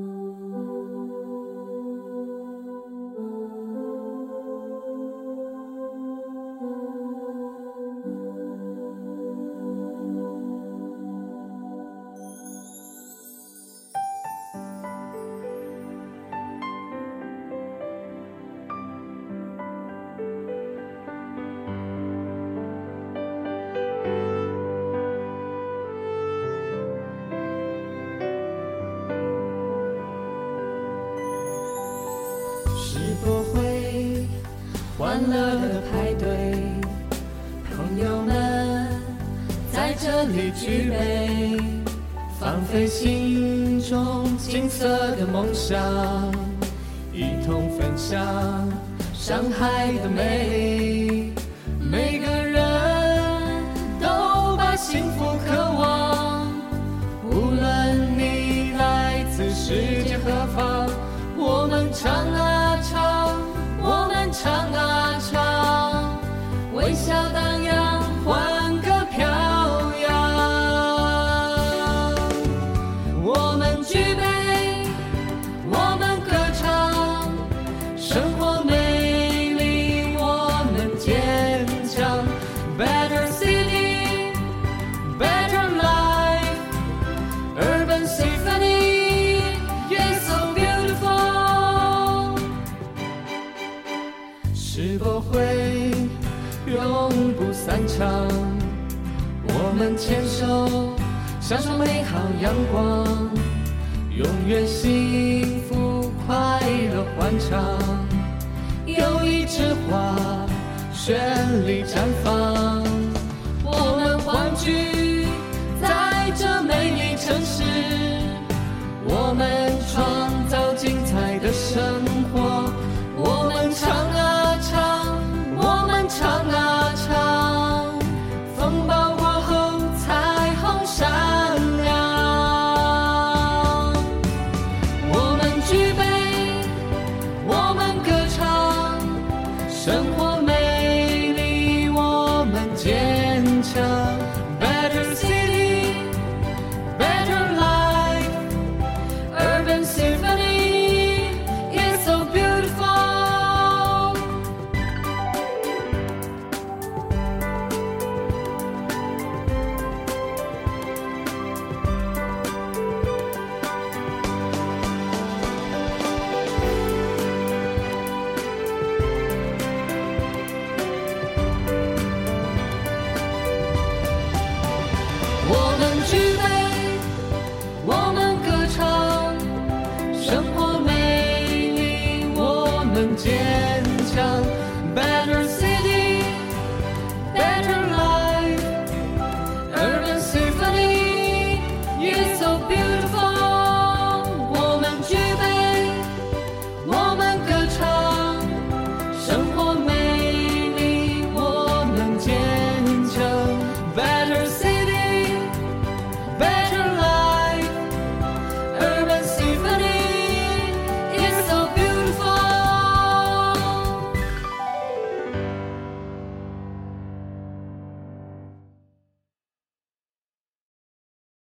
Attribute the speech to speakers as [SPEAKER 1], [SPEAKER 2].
[SPEAKER 1] 世博会，欢乐的派对，朋友们在这里举杯，放飞心中金色的梦想，一同分享上海的美。每个人都把幸福渴望，无论你来自世界何方，我们唱啊唱，场，我们牵手，享受美好阳光，永远幸福快乐欢畅。有一枝花绚丽绽放，生活美丽我们坚强。